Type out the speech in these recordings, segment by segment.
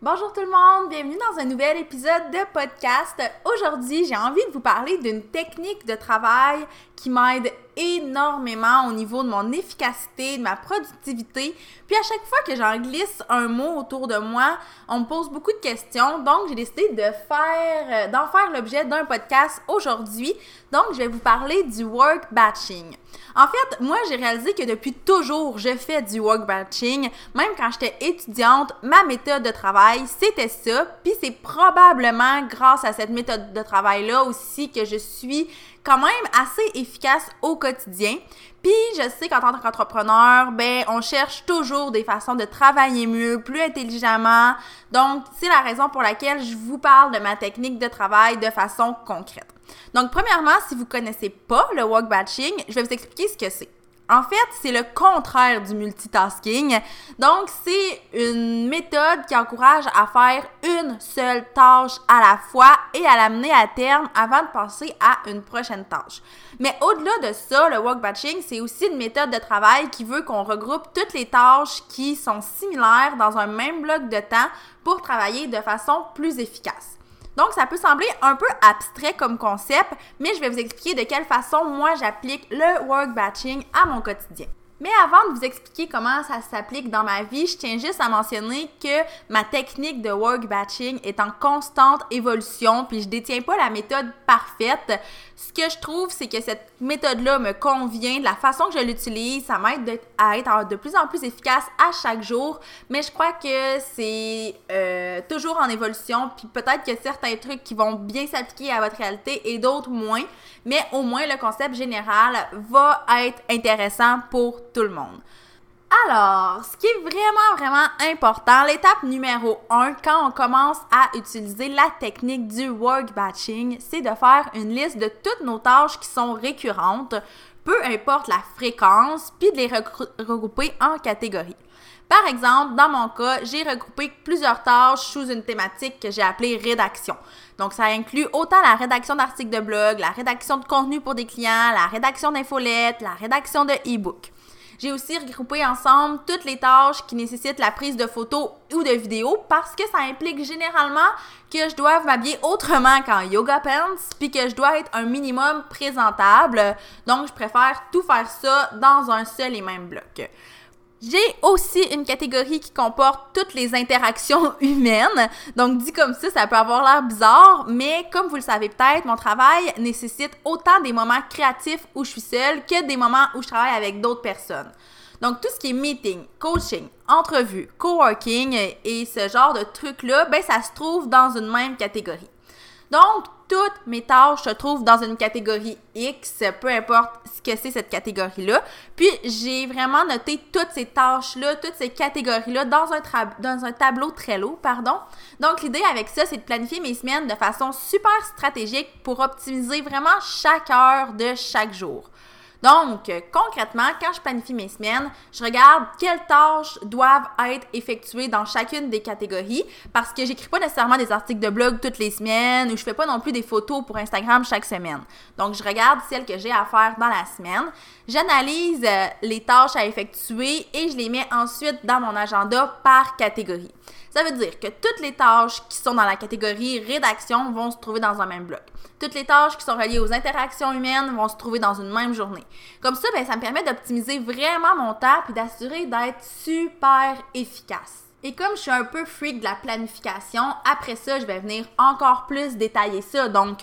Bonjour tout le monde, bienvenue dans un nouvel épisode de podcast. Aujourd'hui, j'ai envie de vous parler d'une technique de travail qui m'aide énormément au niveau de mon efficacité, de ma productivité. Puis à chaque fois que j'en glisse un mot autour de moi, on me pose beaucoup de questions. Donc j'ai décidé de faire euh, d'en faire l'objet d'un podcast aujourd'hui. Donc je vais vous parler du work batching. En fait, moi j'ai réalisé que depuis toujours, je fais du work batching. Même quand j'étais étudiante, ma méthode de travail, c'était ça. Puis c'est probablement grâce à cette méthode de travail là aussi que je suis quand même assez efficace au quotidien. Puis je sais qu'en tant qu'entrepreneur, ben on cherche toujours des façons de travailler mieux, plus intelligemment. Donc c'est la raison pour laquelle je vous parle de ma technique de travail de façon concrète. Donc premièrement, si vous connaissez pas le work batching, je vais vous expliquer ce que c'est. En fait, c'est le contraire du multitasking. Donc, c'est une méthode qui encourage à faire une seule tâche à la fois et à l'amener à terme avant de passer à une prochaine tâche. Mais au-delà de ça, le work batching, c'est aussi une méthode de travail qui veut qu'on regroupe toutes les tâches qui sont similaires dans un même bloc de temps pour travailler de façon plus efficace. Donc, ça peut sembler un peu abstrait comme concept, mais je vais vous expliquer de quelle façon moi j'applique le work batching à mon quotidien. Mais avant de vous expliquer comment ça s'applique dans ma vie, je tiens juste à mentionner que ma technique de work batching est en constante évolution, puis je détiens pas la méthode parfaite. Ce que je trouve, c'est que cette méthode-là me convient, la façon que je l'utilise, ça m'aide à être de plus en plus efficace à chaque jour, mais je crois que c'est euh, toujours en évolution, puis peut-être que certains trucs qui vont bien s'appliquer à votre réalité et d'autres moins, mais au moins le concept général va être intéressant pour tout le monde. Alors, ce qui est vraiment, vraiment important, l'étape numéro 1 quand on commence à utiliser la technique du work batching, c'est de faire une liste de toutes nos tâches qui sont récurrentes, peu importe la fréquence, puis de les regrouper en catégories. Par exemple, dans mon cas, j'ai regroupé plusieurs tâches sous une thématique que j'ai appelée rédaction. Donc, ça inclut autant la rédaction d'articles de blog, la rédaction de contenu pour des clients, la rédaction d'infolettes, la rédaction de e-book. J'ai aussi regroupé ensemble toutes les tâches qui nécessitent la prise de photos ou de vidéos parce que ça implique généralement que je dois m'habiller autrement qu'en yoga pants puis que je dois être un minimum présentable. Donc, je préfère tout faire ça dans un seul et même bloc. J'ai aussi une catégorie qui comporte toutes les interactions humaines. Donc, dit comme ça, ça peut avoir l'air bizarre, mais comme vous le savez peut-être, mon travail nécessite autant des moments créatifs où je suis seule que des moments où je travaille avec d'autres personnes. Donc, tout ce qui est meeting, coaching, entrevue, coworking et ce genre de trucs-là, ben, ça se trouve dans une même catégorie. Donc, toutes mes tâches se trouvent dans une catégorie X, peu importe ce que c'est cette catégorie-là. Puis, j'ai vraiment noté toutes ces tâches-là, toutes ces catégories-là dans un, dans un tableau Trello, pardon. Donc, l'idée avec ça, c'est de planifier mes semaines de façon super stratégique pour optimiser vraiment chaque heure de chaque jour. Donc, concrètement, quand je planifie mes semaines, je regarde quelles tâches doivent être effectuées dans chacune des catégories parce que j'écris pas nécessairement des articles de blog toutes les semaines ou je fais pas non plus des photos pour Instagram chaque semaine. Donc, je regarde celles que j'ai à faire dans la semaine. J'analyse euh, les tâches à effectuer et je les mets ensuite dans mon agenda par catégorie. Ça veut dire que toutes les tâches qui sont dans la catégorie rédaction vont se trouver dans un même bloc. Toutes les tâches qui sont reliées aux interactions humaines vont se trouver dans une même journée. Comme ça, ben, ça me permet d'optimiser vraiment mon temps et d'assurer d'être super efficace. Et comme je suis un peu freak de la planification, après ça, je vais venir encore plus détailler ça. Donc,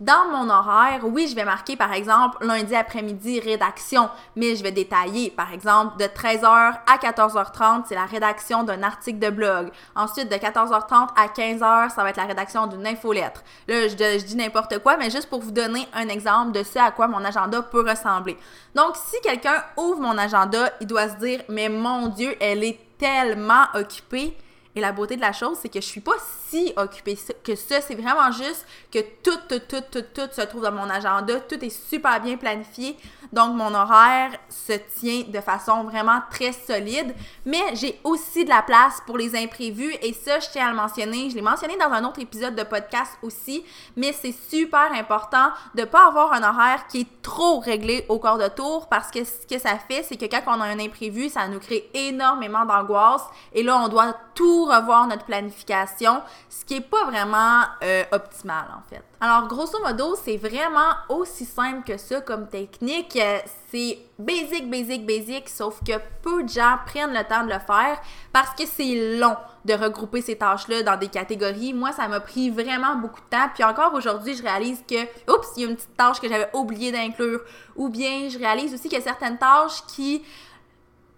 dans mon horaire, oui, je vais marquer par exemple lundi après-midi rédaction, mais je vais détailler par exemple de 13h à 14h30, c'est la rédaction d'un article de blog. Ensuite de 14h30 à 15h, ça va être la rédaction d'une infolettre. Là, je, je dis n'importe quoi, mais juste pour vous donner un exemple de ce à quoi mon agenda peut ressembler. Donc, si quelqu'un ouvre mon agenda, il doit se dire mais mon dieu, elle est tellement occupée Et la beauté de la chose, c'est que je suis pas si occupée que ça. C'est vraiment juste que tout, tout, tout, tout, tout se trouve dans mon agenda. Tout est super bien planifié. Donc, mon horaire se tient de façon vraiment très solide. Mais j'ai aussi de la place pour les imprévus. Et ça, je tiens à le mentionner. Je l'ai mentionné dans un autre épisode de podcast aussi. Mais c'est super important de pas avoir un horaire qui est trop réglé au corps de tour parce que ce que ça fait, c'est que quand on a un imprévu, ça nous crée énormément d'angoisse. Et là, on doit tout revoir notre planification, ce qui est pas vraiment euh, optimal en fait. Alors grosso modo, c'est vraiment aussi simple que ça comme technique. C'est basic, basic, basic, sauf que peu de gens prennent le temps de le faire parce que c'est long de regrouper ces tâches-là dans des catégories. Moi, ça m'a pris vraiment beaucoup de temps. Puis encore aujourd'hui, je réalise que, oups, il y a une petite tâche que j'avais oublié d'inclure. Ou bien, je réalise aussi qu'il y a certaines tâches qui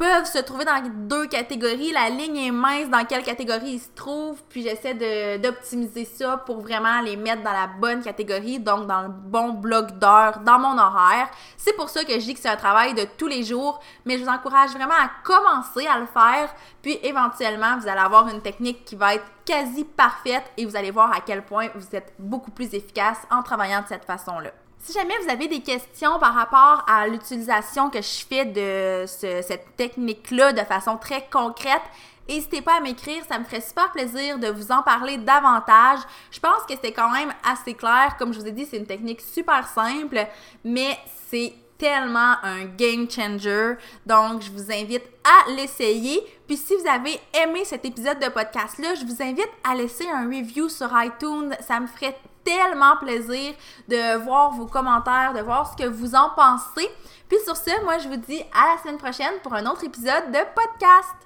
peuvent se trouver dans deux catégories. La ligne est mince dans quelle catégorie ils se trouvent, puis j'essaie d'optimiser ça pour vraiment les mettre dans la bonne catégorie, donc dans le bon bloc d'heures dans mon horaire. C'est pour ça que je dis que c'est un travail de tous les jours, mais je vous encourage vraiment à commencer à le faire, puis éventuellement, vous allez avoir une technique qui va être quasi parfaite et vous allez voir à quel point vous êtes beaucoup plus efficace en travaillant de cette façon-là. Si jamais vous avez des questions par rapport à l'utilisation que je fais de cette technique-là de façon très concrète, N'hésitez pas à m'écrire, ça me ferait super plaisir de vous en parler davantage. Je pense que c'est quand même assez clair. Comme je vous ai dit, c'est une technique super simple, mais c'est tellement un game changer. Donc, je vous invite à l'essayer. Puis, si vous avez aimé cet épisode de podcast-là, je vous invite à laisser un review sur iTunes. Ça me ferait tellement plaisir de voir vos commentaires, de voir ce que vous en pensez. Puis sur ce, moi je vous dis à la semaine prochaine pour un autre épisode de podcast.